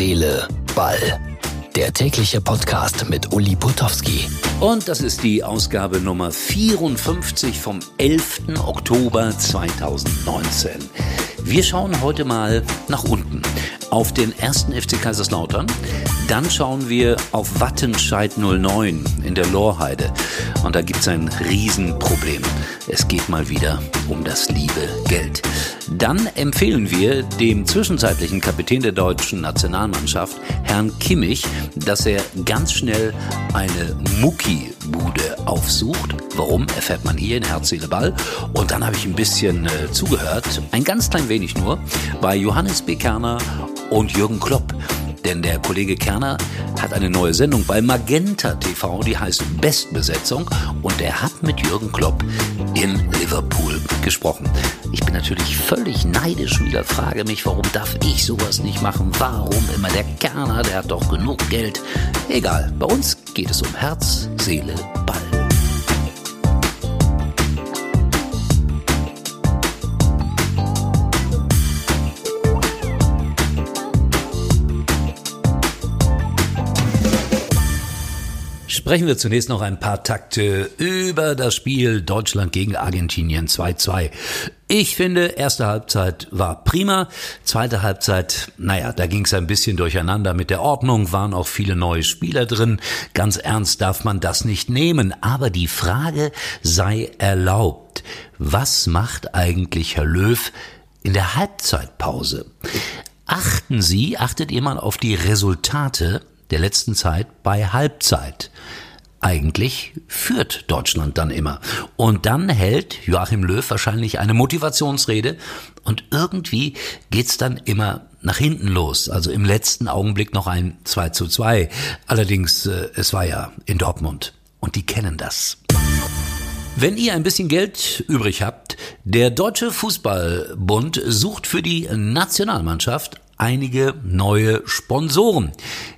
Seele, Ball. Der tägliche Podcast mit Uli Putowski. Und das ist die Ausgabe Nummer 54 vom 11. Oktober 2019. Wir schauen heute mal nach unten auf den ersten FC Kaiserslautern. Dann schauen wir auf Wattenscheid 09 in der Lorheide. Und da gibt es ein Riesenproblem. Es geht mal wieder um das liebe Geld. Dann empfehlen wir dem zwischenzeitlichen Kapitän der deutschen Nationalmannschaft, Herrn Kimmich, dass er ganz schnell eine Mucki-Bude aufsucht. Warum, erfährt man hier in Herz, Seele, Ball. Und dann habe ich ein bisschen äh, zugehört, ein ganz klein wenig nur, bei Johannes B. Kerner und Jürgen Klopp. Denn der Kollege Kerner hat eine neue Sendung bei Magenta TV, die heißt Bestbesetzung. Und er hat mit Jürgen Klopp in Liverpool gesprochen. Ich bin natürlich völlig neidisch wieder, frage mich, warum darf ich sowas nicht machen? Warum immer der Kerner, der hat doch genug Geld. Egal, bei uns geht es um Herz, Seele, Ball. Sprechen wir zunächst noch ein paar Takte über das Spiel Deutschland gegen Argentinien 2-2. Ich finde, erste Halbzeit war prima. Zweite Halbzeit, naja, da ging es ein bisschen durcheinander mit der Ordnung, waren auch viele neue Spieler drin. Ganz ernst darf man das nicht nehmen. Aber die Frage sei erlaubt. Was macht eigentlich Herr Löw in der Halbzeitpause? Achten Sie, achtet ihr mal auf die Resultate der letzten Zeit bei Halbzeit. Eigentlich führt Deutschland dann immer. Und dann hält Joachim Löw wahrscheinlich eine Motivationsrede und irgendwie geht's dann immer nach hinten los. Also im letzten Augenblick noch ein 2 zu 2. Allerdings, äh, es war ja in Dortmund und die kennen das. Wenn ihr ein bisschen Geld übrig habt, der Deutsche Fußballbund sucht für die Nationalmannschaft einige neue Sponsoren.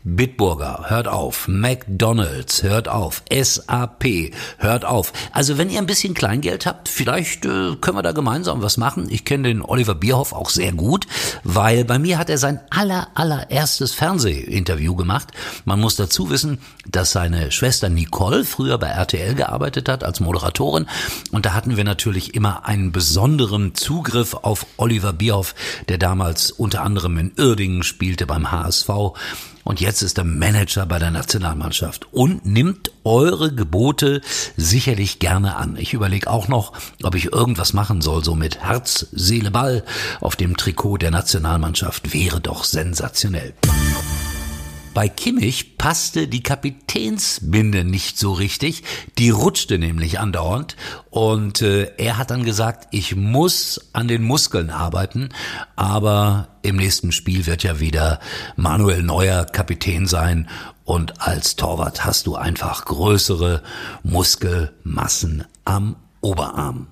Bitburger, hört auf. McDonald's, hört auf. SAP, hört auf. Also wenn ihr ein bisschen Kleingeld habt, vielleicht äh, können wir da gemeinsam was machen. Ich kenne den Oliver Bierhoff auch sehr gut, weil bei mir hat er sein aller, allererstes Fernsehinterview gemacht. Man muss dazu wissen, dass seine Schwester Nicole früher bei RTL gearbeitet hat als Moderatorin. Und da hatten wir natürlich immer einen besonderen Zugriff auf Oliver Bierhoff, der damals unter anderem in Irdingen spielte beim HSV und jetzt ist er Manager bei der Nationalmannschaft und nimmt eure Gebote sicherlich gerne an. Ich überlege auch noch, ob ich irgendwas machen soll, so mit Herz, Seele, Ball auf dem Trikot der Nationalmannschaft. Wäre doch sensationell. Bei Kimmich passte die Kapitänsbinde nicht so richtig. Die rutschte nämlich andauernd. Und äh, er hat dann gesagt, ich muss an den Muskeln arbeiten. Aber im nächsten Spiel wird ja wieder Manuel Neuer Kapitän sein. Und als Torwart hast du einfach größere Muskelmassen am Oberarm.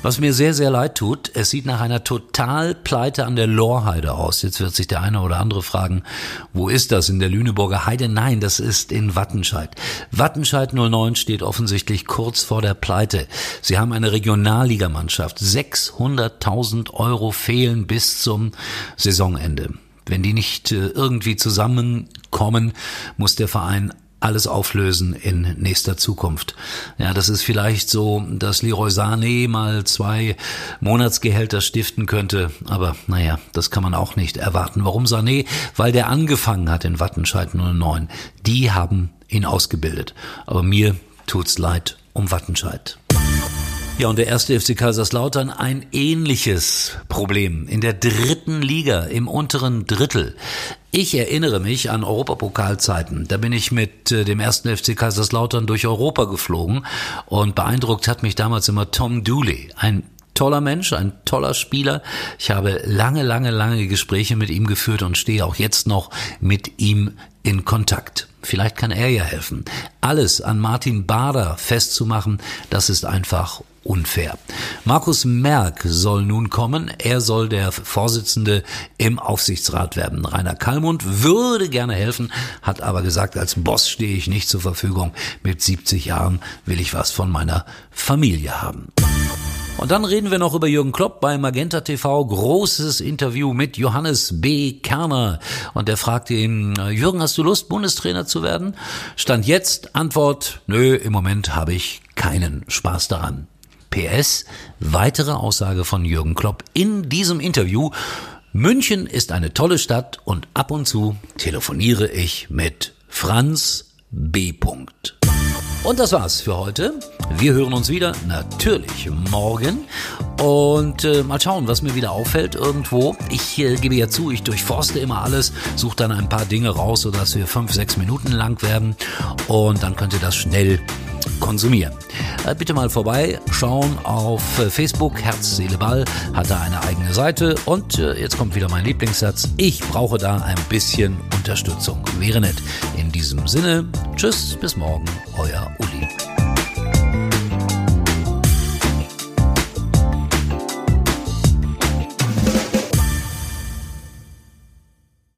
Was mir sehr, sehr leid tut, es sieht nach einer Totalpleite an der Lorheide aus. Jetzt wird sich der eine oder andere fragen, wo ist das? In der Lüneburger Heide? Nein, das ist in Wattenscheid. Wattenscheid 09 steht offensichtlich kurz vor der Pleite. Sie haben eine Regionalligamannschaft. 600.000 Euro fehlen bis zum Saisonende. Wenn die nicht äh, irgendwie zusammenkommen, muss der Verein alles auflösen in nächster Zukunft. Ja, das ist vielleicht so, dass Leroy Sané mal zwei Monatsgehälter stiften könnte, aber naja, das kann man auch nicht erwarten. Warum Sané? Weil der angefangen hat in Wattenscheid 09. Die haben ihn ausgebildet. Aber mir tut's leid um Wattenscheid. Ja, und der erste FC Kaiserslautern ein ähnliches Problem in der dritten Liga, im unteren Drittel. Ich erinnere mich an Europapokalzeiten. Da bin ich mit äh, dem ersten FC Kaiserslautern durch Europa geflogen und beeindruckt hat mich damals immer Tom Dooley, ein toller Mensch, ein toller Spieler. Ich habe lange, lange, lange Gespräche mit ihm geführt und stehe auch jetzt noch mit ihm in Kontakt. Vielleicht kann er ja helfen. Alles an Martin Bader festzumachen, das ist einfach unfair. Markus Merck soll nun kommen. Er soll der Vorsitzende im Aufsichtsrat werden. Rainer Kallmund würde gerne helfen, hat aber gesagt, als Boss stehe ich nicht zur Verfügung. Mit 70 Jahren will ich was von meiner Familie haben. Und dann reden wir noch über Jürgen Klopp bei Magenta TV. Großes Interview mit Johannes B. Kerner. Und der fragte ihn, Jürgen, hast du Lust, Bundestrainer zu werden? Stand jetzt, Antwort, nö, im Moment habe ich keinen Spaß daran. PS, weitere Aussage von Jürgen Klopp in diesem Interview. München ist eine tolle Stadt und ab und zu telefoniere ich mit Franz B. Und das war's für heute. Wir hören uns wieder, natürlich morgen. Und äh, mal schauen, was mir wieder auffällt irgendwo. Ich äh, gebe ja zu, ich durchforste immer alles, suche dann ein paar Dinge raus, sodass wir fünf, sechs Minuten lang werden. Und dann könnt ihr das schnell konsumieren. Äh, bitte mal vorbeischauen auf äh, Facebook, Herz, Seele, Ball, hat da eine eigene Seite. Und äh, jetzt kommt wieder mein Lieblingssatz. Ich brauche da ein bisschen Unterstützung. Wäre nett. In diesem Sinne, tschüss, bis morgen, euer Uli.